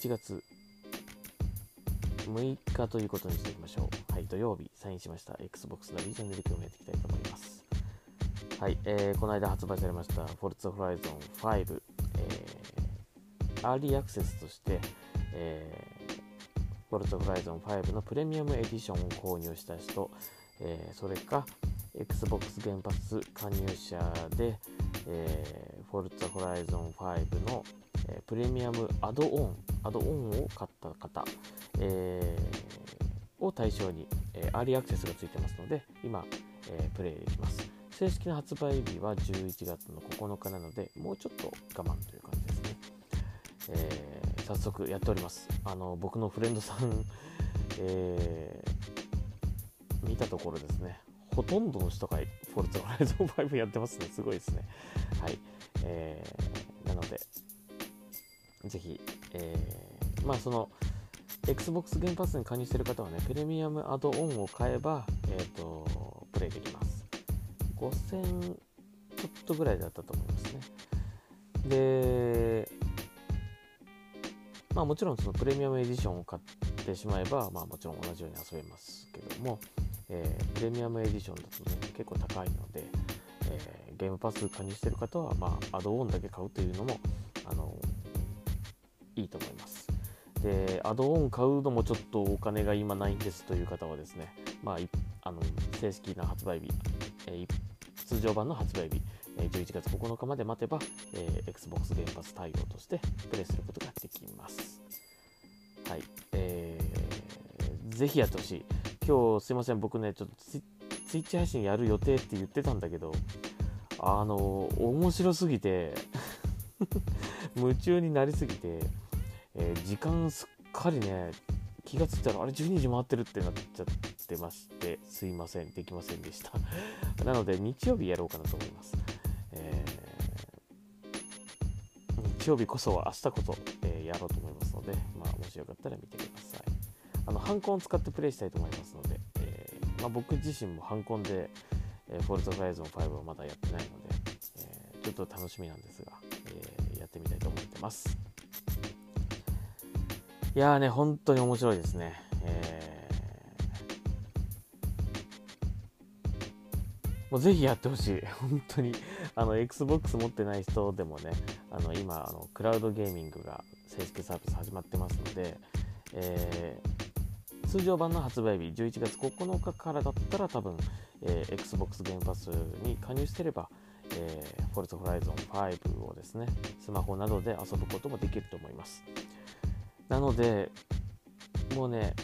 1月6日ということにしていきましょう。はい、土曜日、サインしました Xbox のリージョンで今日もやっていきたいと思います。はい、えー、この間発売されました Forza Horizon 5、えー、アーリーアクセスとして、えー、Forza Horizon 5のプレミアムエディションを購入した人、えー、それか Xbox 原発加入者で、えー、Forza Horizon 5の、え、プレミアムアドオン、アドオンを買った方、えー、を対象に、えー、アーリーアクセスがついてますので、今、えー、プレイできます。正式な発売日は11月の9日なので、もうちょっと我慢という感じですね。えー、早速やっております。あの僕のフレンドさん、えー、見たところですね、ほとんどの人がフォルツァホライゾン5やってますね。すごいですね。はい。えー、なので、ぜひ、えー、まあその、Xbox 原発に加入している方はね、プレミアムアドオンを買えば、えっ、ー、と、プレイできます。5000ちょっとぐらいだったと思いますね。で、まあもちろんそのプレミアムエディションを買ってしまえば、まあもちろん同じように遊べますけども、えー、プレミアムエディションだとね、結構高いので、えー、ゲームパス加入してる方は、まあ、アドオンだけ買うというのも、あのいいと思います。で、アドオン買うのもちょっとお金が今ないんですという方はですね、まあ、あの正式な発売日、えー、通常版の発売日、11月9日まで待てば、えー、Xbox ゲームパス対応としてプレイすることができます。はい。えー、ぜひやってほしい。今日すいません僕ねちょっとツイッチ配信やる予定って言ってたんだけどあの面白すぎて 夢中になりすぎて、えー、時間すっかりね気がついたらあれ12時回ってるってなっちゃってましてすいませんできませんでした。なので日曜日やろうかなと思います、えー、日曜日こそは明日こそ、えー、やろうと思いますので、まあ、もしよかったら見てください。あのハンコンを使ってプレイしたいと思いますので、えー、まあ、僕自身もハンコンで、え、フォルトホライゾン5はまだやってないので、え、ちょっと楽しみなんですが、えやってみたいと思ってます。いやーね、本当に面白いですね。えもうぜひやってほしい。本当に。あの、Xbox 持ってない人でもね、あの、今、あの、クラウドゲーミングが正式サービス始まってますので、えー通常版の発売日11月9日からだったら多分、えー、Xbox ゲームパスに加入してれば、えー、Forza Horizon 5をですねスマホなどで遊ぶこともできると思いますなのでもうね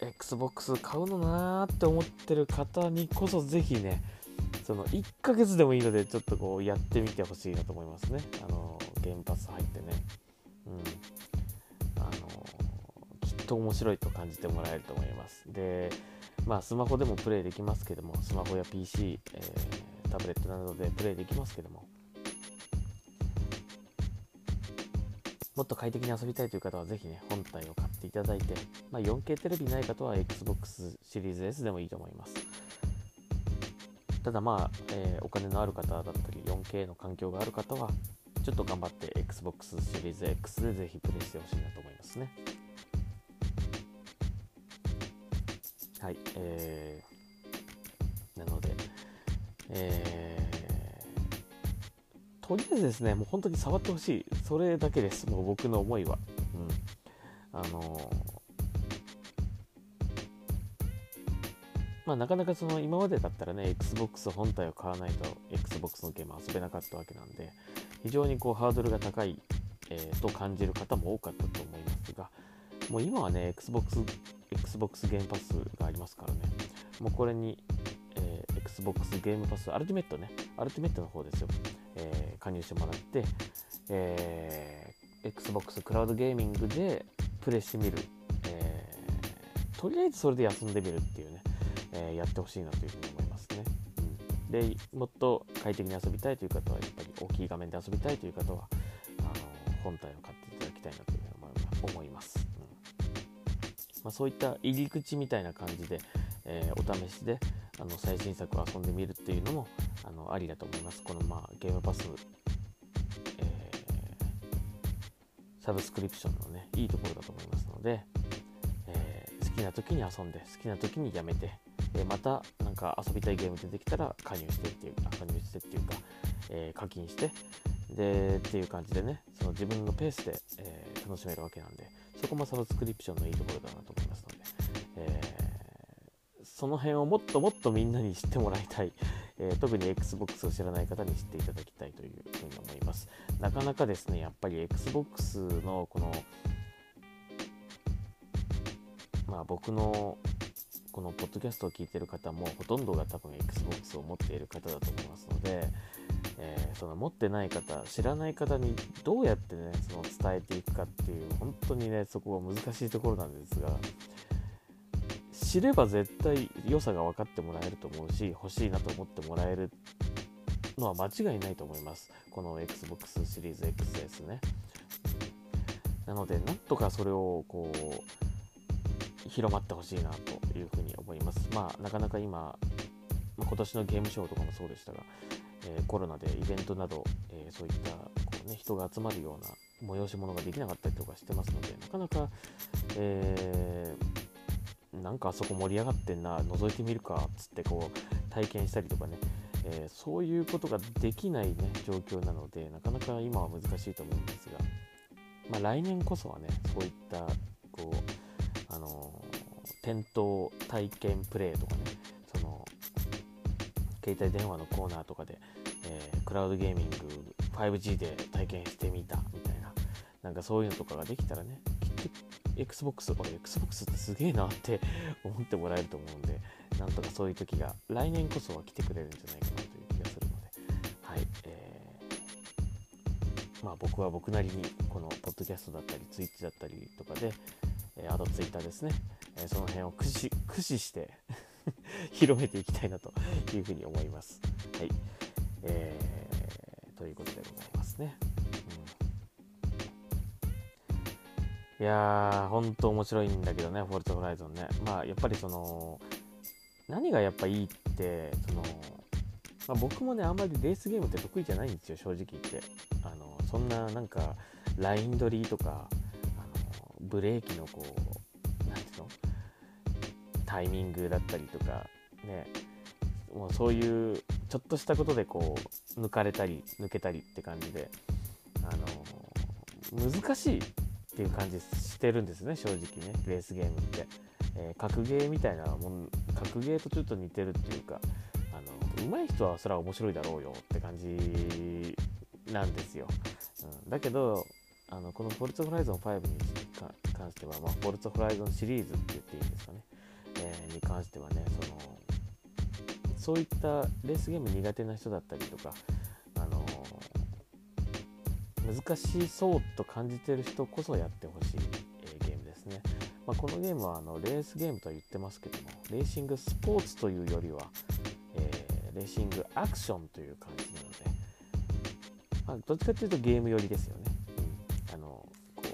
Xbox 買うのなーって思ってる方にこそぜひねその1ヶ月でもいいのでちょっとこうやってみてほしいなと思いますね。あのゲームパス入ってね。うん。あのきっと面白いと感じてもらえると思います。で、まあ、スマホでもプレイできますけども、スマホや PC、えー、タブレットなどでプレイできますけども、もっと快適に遊びたいという方はぜひね、本体を買っていただいて、まあ、4K テレビない方は Xbox シリーズ S でもいいと思います。ただまあ、えー、お金のある方だったり、4K の環境がある方は、ちょっと頑張って Xbox シリーズ X でぜひプレイしてほしいなと思いますね。はい、えー、なので、えー、とりあえずですね、もう本当に触ってほしい。それだけです、もう僕の思いは。うん。あの、まあ、なかなかその今までだったらね、Xbox 本体を買わないと Xbox のゲーム遊べなかったわけなんで、非常にこうハードルが高い、えー、と感じる方も多かったと思いますが、もう今はね、Xbox Xbox ゲームパスがありますからね。もうこれに、えー、Xbox ゲームパス、アルティメットね、アルティメットの方ですよ。えー、加入してもらって、えー、Xbox クラウドゲーミングでプレイしてみる。えー、とりあえずそれで休んでみるっていうね、えー、やってほしいなというふうに思いますね。うん、で、もっと快適に遊びたいという方は、やっぱり大きい画面で遊びたいという方は、あの本体を買っていただきたいなというふうに思います。うんまあ、そういった入り口みたいな感じで、えー、お試しであの最新作を遊んでみるっていうのもあのありだと思います。この、まあ、ゲームパス、サブスクリプションのねいいところだと思いますので、えー、好きな時に遊んで好きな時にやめて、えまたなんか遊びたいゲーム出てきたら加入してっていうか加入してっていうか、え課金してでっていう感じでねその自分のペースで、え楽しめるわけなんでそこもサブスクリプションのいいところだなと思いますので、えその辺をもっともっとみんなに知ってもらいたい、えー、特に XBOX を知らない方に知っていただきたいというふうに思います。なかなかですねやっぱり XBOX のこのまあ僕のこのポッドキャストを聞いてる方もほとんどが多分 XBOX を持っている方だと思いますので、えー、その持ってない方知らない方にどうやってねその伝えていくかっていう本当にねそこは難しいところなんですが知れば絶対良さが分かってもらえると思うし欲しいなと思ってもらえるのは間違いないと思います。この XBOX シリーズ XS ね。なのでなんとかそれをこう広まってほしいなというふうに思います。まあなかなか今、今年のゲームショーとかもそうでしたが、えー、コロナでイベントなど、えー、そういったこう、ね、人が集まるような催し物ができなかったりとかしてますのでなかなか、えーなんかあそこ盛り上がってんな覗いてみるかっつってこう体験したりとかね、えー、そういうことができないね状況なのでなかなか今は難しいと思うんですが、まあ、来年こそはねそういったこうあの店頭体験プレイとかねその携帯電話のコーナーとかで、えー、クラウドゲーミング 5G で体験してみたみたいななんかそういうのとかができたらね Xbox、これ Xbox 俺 Xbox ってすげえなって思ってもらえると思うんで、なんとかそういう時が来年こそは来てくれるんじゃないかなという気がするので、はい、えー、まあ僕は僕なりにこのポッドキャストだったり、ツイッチだったりとかで、え、あとツイッターですね、え、その辺を駆使駆使して 広めていきたいなというふうに思います。はい。えー、ということでございますね。いやー、ほんと面白いんだけどね、フォルツ・ホライゾンね。まあ、やっぱりその、何がやっぱいいって、その、まあ、僕もね、あんまりレースゲームって得意じゃないんですよ、正直言って。あの、そんな、なんか、ライン取りとか、あの、ブレーキのこう、なんていうの？タイミングだったりとか、ね、もうそういう、ちょっとしたことでこう、抜かれたり、抜けたりって感じで、あの、難しいっていう感じしてるんですね正直ねレースゲームって、えー、格ゲーみたいなもん格ゲーとちょっと似てるっていうかあの上手い人はそれは面白いだろうよって感じなんですよ、うん、だけどあのこのフォルツホライゾン5に関しては、まあ、フォルツホライゾンシリーズって言っていいんですかね、えー、に関してはねそのそういったレースゲーム苦手な人だったりとか難しそうと感じてる人こそやってほしい、え、ゲームですね、まあ、このゲームはあのレースゲームとは言ってますけどもレーシングスポーツというよりは、えー、レーシングアクションという感じなので、まあ、どっちかというとゲーム寄りですよね、うん、あのこう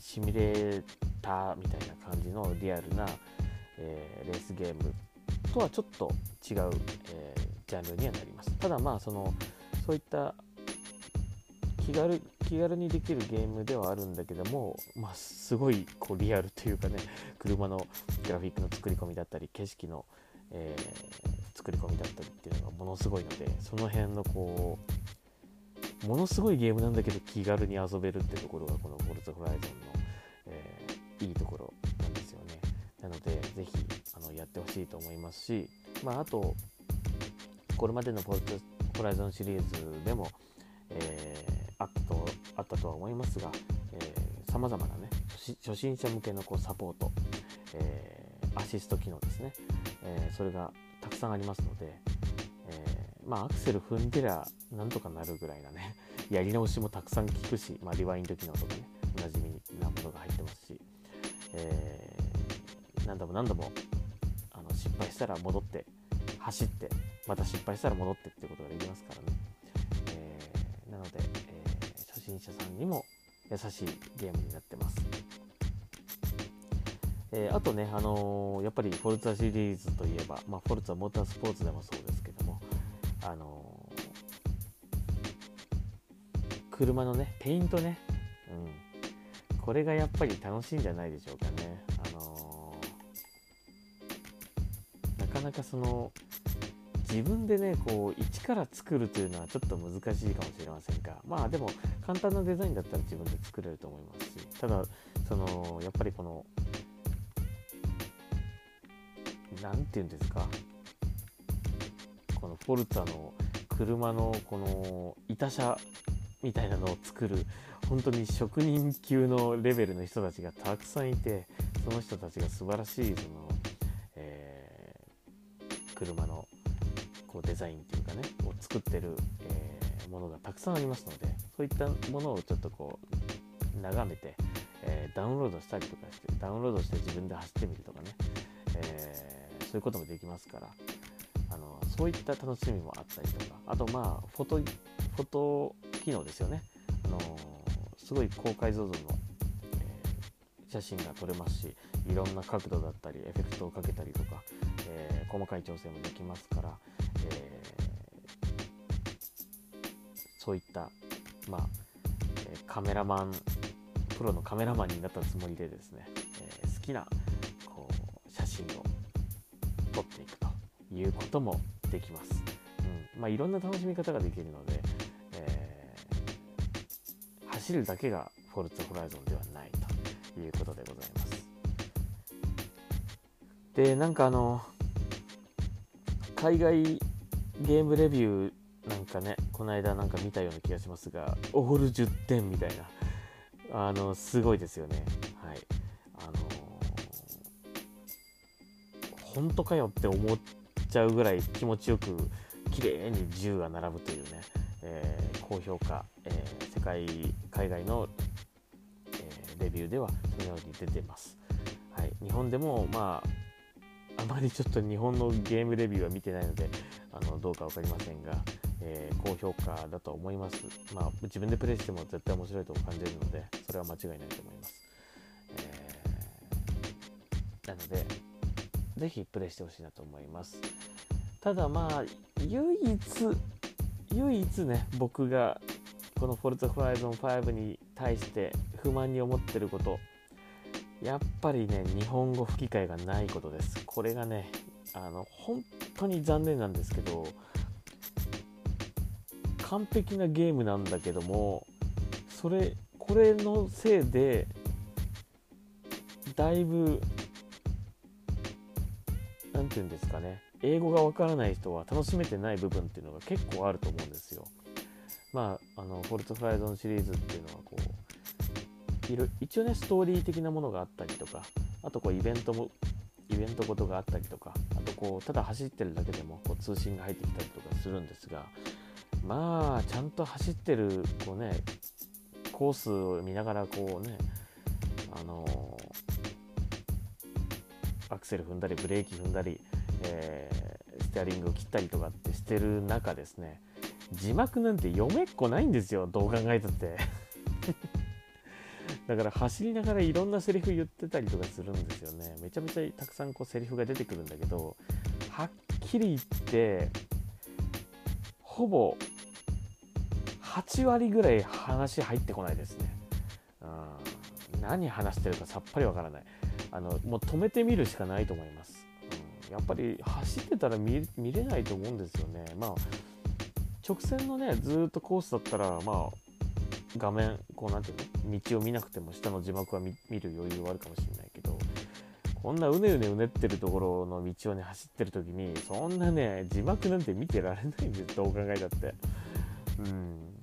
シミュレーターみたいな感じのリアルな、えー、レースゲームとはちょっと違う、えー、ジャンルにはなります。ただまあそのそういった気軽気軽にできるゲームではあるんだけども、まあ、すごいこうリアルというかね車のグラフィックの作り込みだったり景色の、えー、作り込みだったりっていうのがものすごいのでその辺のこうものすごいゲームなんだけど気軽に遊べるってところがこの「フォルツ・ホライゾンの」えー、いいところなんですよね。なのでぜひあのやってほしいと思いますし、まあ、あとこれまでの「フォルツ・ホライゾン」シリーズでも、えーあったとは思いますがさまざまなね初心者向けのこうサポート、えー、アシスト機能ですね、えー、それがたくさんありますので、えー、まあ、アクセル踏んでりゃなんとかなるぐらいなね やり直しもたくさん効くし、まあ、リワインド機能とかねおなじみなものが入ってますし、え何度も何度もあの失敗したら戻って走ってまた失敗したら戻ってって者さんにも優しいゲームになってます。えー、あとね、あのー、やっぱりフォルツァシリーズといえば、まあ、フォルツァモータースポーツでもそうですけども、あのー、車のね、ペイントね、うん、これがやっぱり楽しいんじゃないでしょうかね。あのー、なかなかその自分でねこう一から作るというのはちょっと難しいかもしれませんがまあでも簡単なデザインだったら自分で作れると思いますしただそのやっぱりこの何て言うんですかこのフォルツァの車のこの板車みたいなのを作る本当に職人級のレベルの人たちがたくさんいてその人たちが素晴らしいその、えー、車のこうデザインっていうかねを作ってる、えー、ものがたくさんありますのでそういったものをちょっとこう眺めて、えー、ダウンロードしたりとかしてダウンロードして自分で走ってみるとかね、えー、そういうこともできますからあのそういった楽しみもあったりとかあとまあフォトフォト機能ですよね、あのすごい高解像度の、え写真が撮れますしいろんな角度だったりエフェクトをかけたりとか、え細かい調整もできますから、そういった、まあえカメラマンプロのカメラマンになったつもりでですね、え好きなこう写真を撮っていくということもできます。うんまあ、いろんな楽しみ方ができるので、えー、走るだけがフォルツホライゾンではないということでございます。で、なんかあの、海外ゲームレビューなんかね、この間なんか見たような気がしますが、オール10点みたいな、あの、すごいですよね。はい。あの本当かよって思っちゃうぐらい気持ちよく綺麗に銃が並ぶというね、えー、高評価、えー、世界海外の、え、レビューではそのように出てます、はい、日本でもまああまりちょっと日本のゲームレビューは見てないのであのどうか分かりませんが、えー、高評価だと思います、まあ、自分でプレイしても絶対面白いと感じるのでそれは間違いないと思います、えー、なのでぜひプレイしてほしいなと思います。ただまあ唯一唯一ね僕がこのフォルツホライゾン5に対して不満に思ってることやっぱりね日本語吹き替えがないことです。これがねあの本当に残念なんですけど完璧なゲームなんだけどもそれこれのせいでだいぶ何て言うんですかね英語がわからない人は楽しめてない部分っていうのが結構あると思うんですよ。まあ、あのフォルトフライゾンシリーズっていうのはこういろ一応ねストーリー的なものがあったりとかあとこうイベントもイベントごとがあったりとかあとこうただ走ってるだけでもこう通信が入ってきたりとかするんですがまあちゃんと走ってるこうねコースを見ながらこうねあのアクセル踏んだりブレーキ踏んだり、えー、ステアリングを切ったりとかってしてる中ですね字幕なんて読めっこないんですよどう考えたって。だから走りながらいろんなセリフ言ってたりとかするんですよね。めちゃめちゃたくさんこうセリフが出てくるんだけどはっきり言ってほぼ8割ぐらい話入ってこないですね、うん、何話してるかさっぱりわからない。あのもう止めてみるしかないと思います、うん、やっぱり走ってたら見れないと思うんですよね。まあ直線のねずっとコースだったらまあ画面こう何ていうの？道を見なくても下の字幕は見る余裕はあるかもしれないけどこんなうねうねうねってるところの道をね走ってる時にそんなね字幕なんて見てられないんですどう考えたって。うん。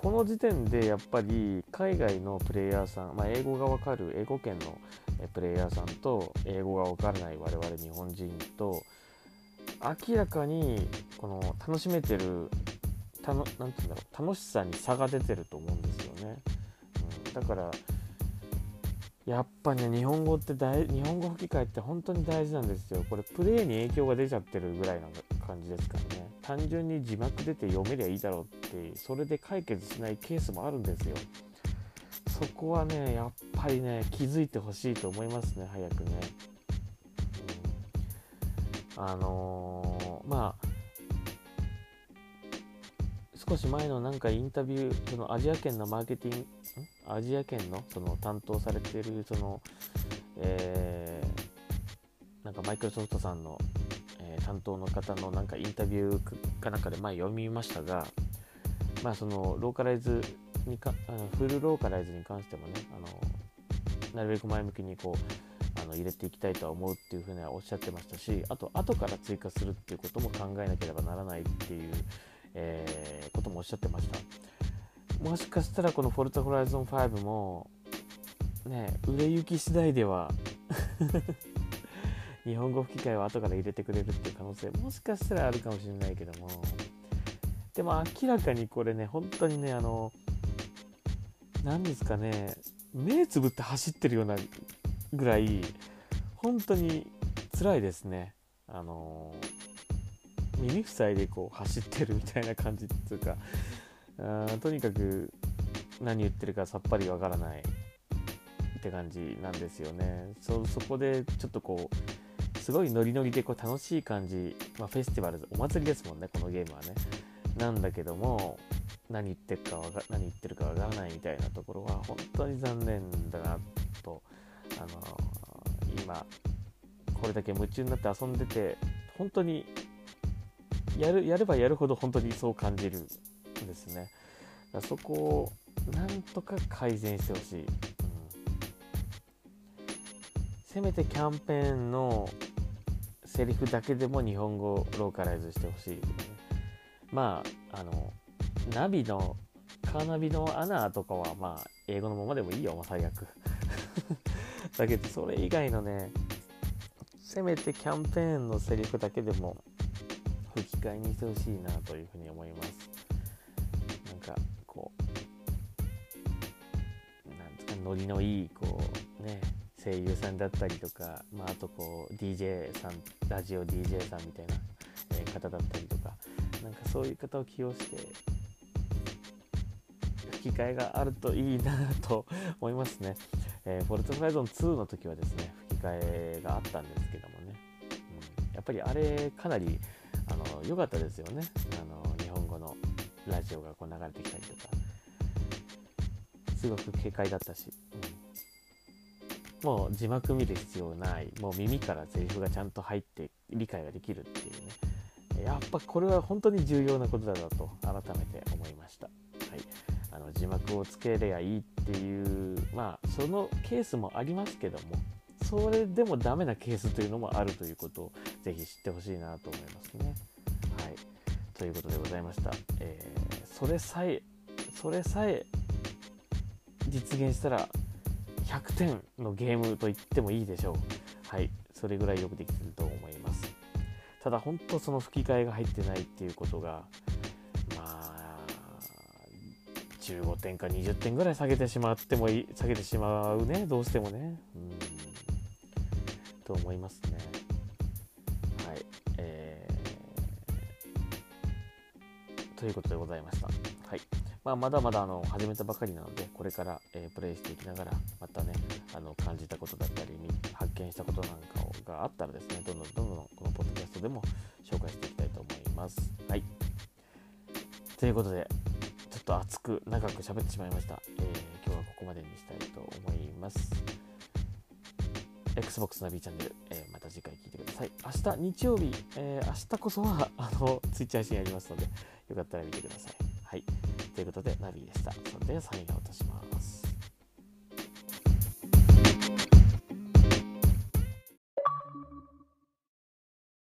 この時点でやっぱり海外のプレイヤーさん、まあ、英語がわかる英語圏のプレイヤーさんと英語がわからない我々日本人と明らかにこの楽しめてるたのなんて言うんだろう楽しさに差が出てると思うんですよね、うん、だからやっぱね日本語って大日本語吹き替えって本当に大事なんですよ。これプレイに影響が出ちゃってるぐらいな感じですからね。単純に字幕出て読めりゃいいだろうってそれで解決しないケースもあるんですよ。そこはねやっぱりね気づいてほしいと思いますね早くね、うん、あのー、まあ少し前のなんかインタビューそのアジア圏のマーケティングアジア圏のその担当されてるその、えー、なんかマイクロソフトさんの、担当の方のなんかインタビューかなんかで前読みましたが、まあ、そのローカライズにかあのフルローカライズに関してもねあのなるべく前向きにこうあの入れていきたいとは思うっていうふうにはおっしゃってましたしあと後から追加するっていうことも考えなければならないっていう、えー、こともおっしゃってました。もしかしたらこのフォルトホライゾン5もね売れ行き次第では日本語吹き替えを後から入れてくれるっていう可能性もしかしたらあるかもしれないけども。でも明らかにこれね本当にねあの何ですかね目つぶって走ってるようなぐらい本当に辛いですね。あの耳塞いでこう走ってるみたいな感じっていうかあとにかく何言ってるかさっぱりわからないって感じなんですよね。そこでちょっとこうすごいノリノリでこう楽しい感じ、まあ、フェスティバルお祭りですもんねこのゲームはね。なんだけども何言ってるかわか何言ってるかわからないみたいなところは本当に残念だなと、あの、今これだけ夢中になって遊んでて本当にやるやればやるほど本当にそう感じるんですね。そこをなんとか改善してほしい、うん、せめてキャンペーンのセリフだけでも日本語ローカライズしてほしい、ね、まああのナビのカーナビのアナとかはまあ英語のままでもいいよ、まあ、最悪。だけどそれ以外のねせめてキャンペーンのセリフだけでも吹き替えにしてほしいなというふうに思います。なんかこうなんですかノリのいいこうね声優さんだったりとか、まあ、あとこう DJ さんラジオ DJ さんみたいな、え方だったりとかなんかそういう方を起用して吹き替えがあるといいなと 思いますね。えー、フォルトフライゾン2の時はですね、吹き替えがあったんですけどもね、うん、やっぱりあれかなりあの良かったですよね。あの。日本語のラジオがこう流れてきたりとか、すごく軽快だったし、うん、もう字幕見る必要ない、もう耳からセリフがちゃんと入って理解ができるっていうね、やっぱこれは本当に重要なことだなと改めて思いました。はいあの字幕をつけりゃいいっていうまあそのケースもありますけどもそれでもダメなケースというのもあるということをぜひ知ってほしいなと思いますね。はい、ということでございました。えー、それさえそれさえ実現したら100点のゲームと言ってもいいでしょう。はい、それぐらいよくできてると思います。ただ本当その吹き替えが入ってないっていうことがまあ15点か20点ぐらい下げてしまってもいい下げてしまうね。どうしてもね。うん。と思いますね。はい。えー、ということでございました。まあ、まだまだあの始めたばかりなのでこれから、えー、プレイしていきながらまたねあの感じたことだったり発見したことなんかをがあったらですねどんどんどんどんこのポッドキャストでも紹介していきたいと思います。はい。ということでちょっと熱く長く喋ってしまいました、えー、今日はここまでにしたいと思います。Xbox ナビチャンネル、えー、また次回聞いてください。明日日曜日、えー、明日こそはあのツイッチ配信やりますのでよかったら見てください。ということでナビでした。それではサインアウトします。